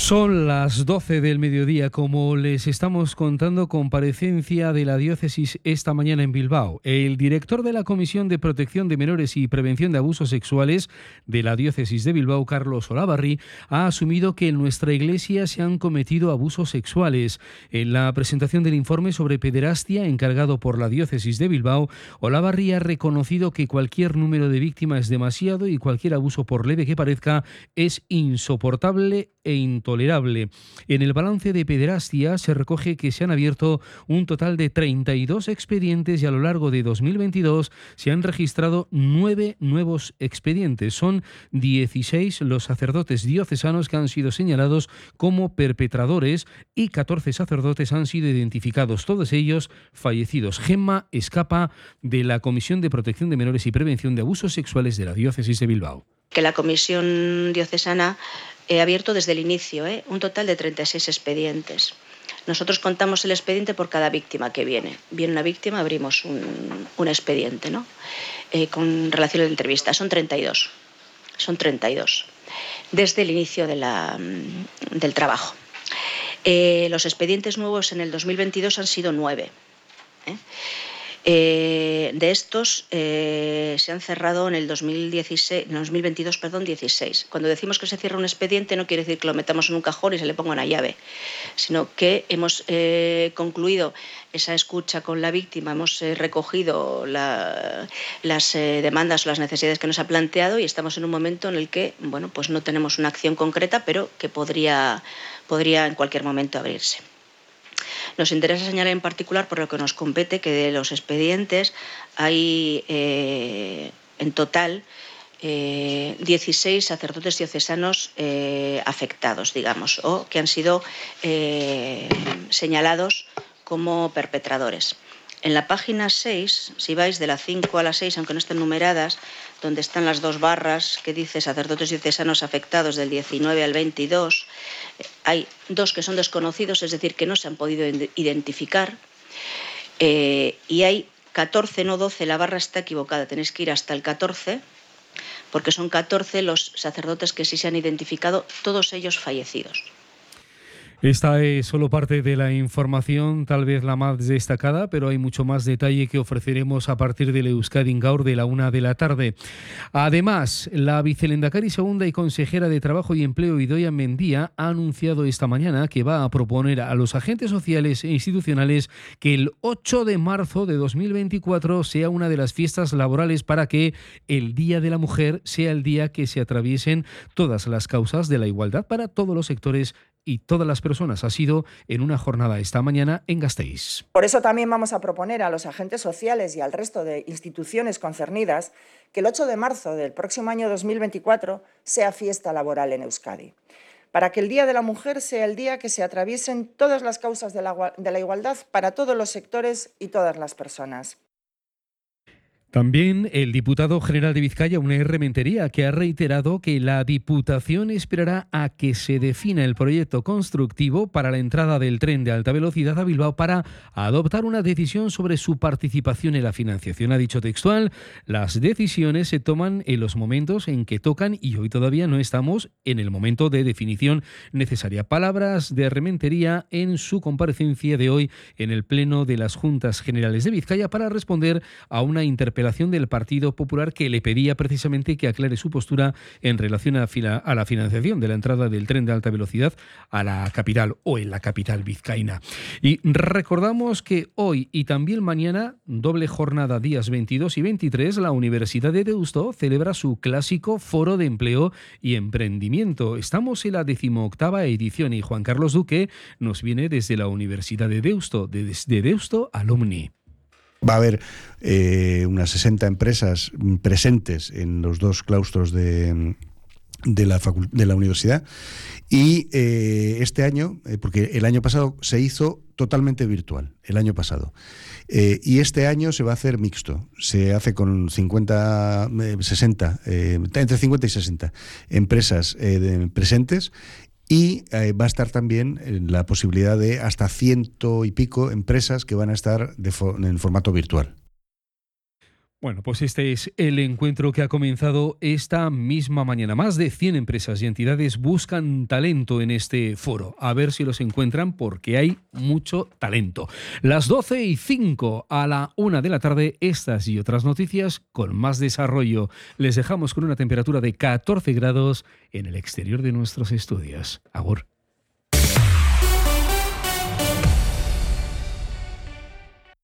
Son las 12 del mediodía, como les estamos contando, comparecencia de la diócesis esta mañana en Bilbao. El director de la Comisión de Protección de Menores y Prevención de Abusos Sexuales de la diócesis de Bilbao, Carlos Olavarri, ha asumido que en nuestra iglesia se han cometido abusos sexuales. En la presentación del informe sobre pederastia encargado por la diócesis de Bilbao, Olavarri ha reconocido que cualquier número de víctimas es demasiado y cualquier abuso por leve que parezca es insoportable e intolerable. En el balance de pederastia se recoge que se han abierto un total de 32 expedientes y a lo largo de 2022 se han registrado nueve nuevos expedientes. Son 16 los sacerdotes diocesanos que han sido señalados como perpetradores y 14 sacerdotes han sido identificados, todos ellos fallecidos. Gemma escapa de la Comisión de Protección de Menores y Prevención de Abusos Sexuales de la Diócesis de Bilbao. Que la Comisión Diocesana He abierto desde el inicio ¿eh? un total de 36 expedientes. Nosotros contamos el expediente por cada víctima que viene. Viene una víctima, abrimos un, expediente ¿no? Eh, con relación a la entrevista. Son 32. Son 32. Desde el inicio mm, del trabajo. Eh, los expedientes nuevos en el 2022 han sido nueve. Eh, de estos eh, se han cerrado en el 2016, 2022, perdón, 16. Cuando decimos que se cierra un expediente no quiere decir que lo metamos en un cajón y se le ponga una llave, sino que hemos eh, concluido esa escucha con la víctima, hemos recogido las demandas o las necesidades que nos ha planteado y estamos en un momento en el que, bueno, pues no tenemos una acción concreta, pero que podría, podría en cualquier momento abrirse. Nos interesa señalar en particular, por lo que nos compete, que de los expedientes hay eh, en total 16 eh, sacerdotes diocesanos eh, afectados, digamos, o que han sido señalados como perpetradores. En la página 6, si vais de la 5 a la 6, aunque no estén numeradas, donde están las dos barras que dice sacerdotes diocesanos afectados del 19 al 22, hay dos que son desconocidos, es decir, que no se han podido identificar, eh, y hay 14, no 12, la barra está equivocada, tenéis que ir hasta el 14, porque son 14 los sacerdotes que sí se han identificado, todos ellos fallecidos. Esta es solo parte de la información, tal vez la más destacada, pero hay mucho más detalle que ofreceremos a partir del Euskadi Gaur de la una de la tarde. Además, la vicelendacari segunda y consejera de Trabajo y Empleo, Idoia Mendía, ha anunciado esta mañana que va a proponer a los agentes sociales e institucionales que el 8 de marzo de 2024 sea una de las fiestas laborales para que el Día de la Mujer sea el día que se atraviesen todas las causas de la igualdad para todos los sectores y todas las personas. Ha sido en una jornada esta mañana en Gasteiz. Por eso también vamos a proponer a los agentes sociales y al resto de instituciones concernidas que el 8 de marzo del próximo año 2024 sea fiesta laboral en Euskadi para que el Día de la Mujer sea el día que se atraviesen todas las causas de la, de la, igualdad para todos los sectores y todas las personas. También el diputado general de Vizcaya, una Rementería, que ha reiterado que la Diputación esperará a que se defina el proyecto constructivo para la entrada del tren de alta velocidad a Bilbao para adoptar una decisión sobre su participación en la financiación. Ha dicho textual, las decisiones se toman en los momentos en que tocan y hoy todavía no estamos en el momento de definición necesaria. Palabras de Rementería en su comparecencia de hoy en el Pleno de las Juntas Generales de Vizcaya para responder a una interpelación del Partido Popular que le pedía precisamente que aclare su postura en relación a, a la financiación de la entrada del tren de alta velocidad a la capital o en la capital vizcaína. Y recordamos que hoy y también mañana, doble jornada días 22 y 23, la Universidad de Deusto celebra su clásico Foro de Empleo y Emprendimiento. Estamos en la decimoctava edición y Juan Carlos Duque nos viene desde la Universidad de Deusto, desde Deusto Alumni. Va a haber eh, unas 60 empresas presentes en los dos claustros de, de, la, de la universidad. Y eh, este año, eh, porque el año pasado se hizo totalmente virtual, el año pasado. y este año se va a hacer mixto. Se hace con 50, 60, entre 50 y 60 empresas presentes y eh, va a estar también la posibilidad de hasta ciento y pico empresas que van a estar en formato virtual. Bueno, pues este es el encuentro que ha comenzado esta misma mañana. Más de 100 empresas y entidades buscan talento en este foro. A ver si los encuentran porque hay mucho talento. Las 12 y 5 a la 1 de la tarde, estas y otras noticias con más desarrollo. Les dejamos con una temperatura de 14 grados en el exterior de nuestros estudios. Agur.